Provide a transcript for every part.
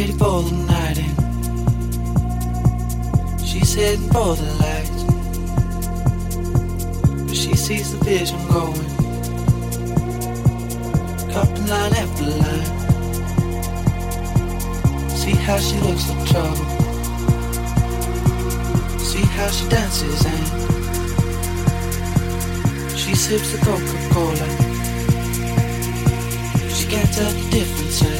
ready for the night in. She's heading for the lights, but she sees the vision going, cupping line after line. See how she looks in trouble. See how she dances and she sips the Coca-Cola. She can't tell the difference. Eh?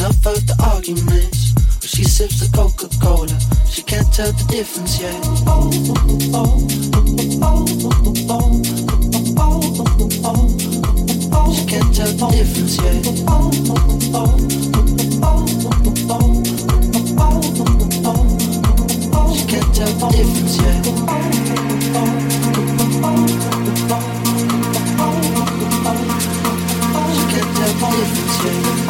Enough of the arguments. She sips the Coca Cola. She can't tell the difference yet. The difference yet. She can't tell the difference yet. She can't tell the difference yet. She can't tell the difference yet.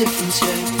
difference yet.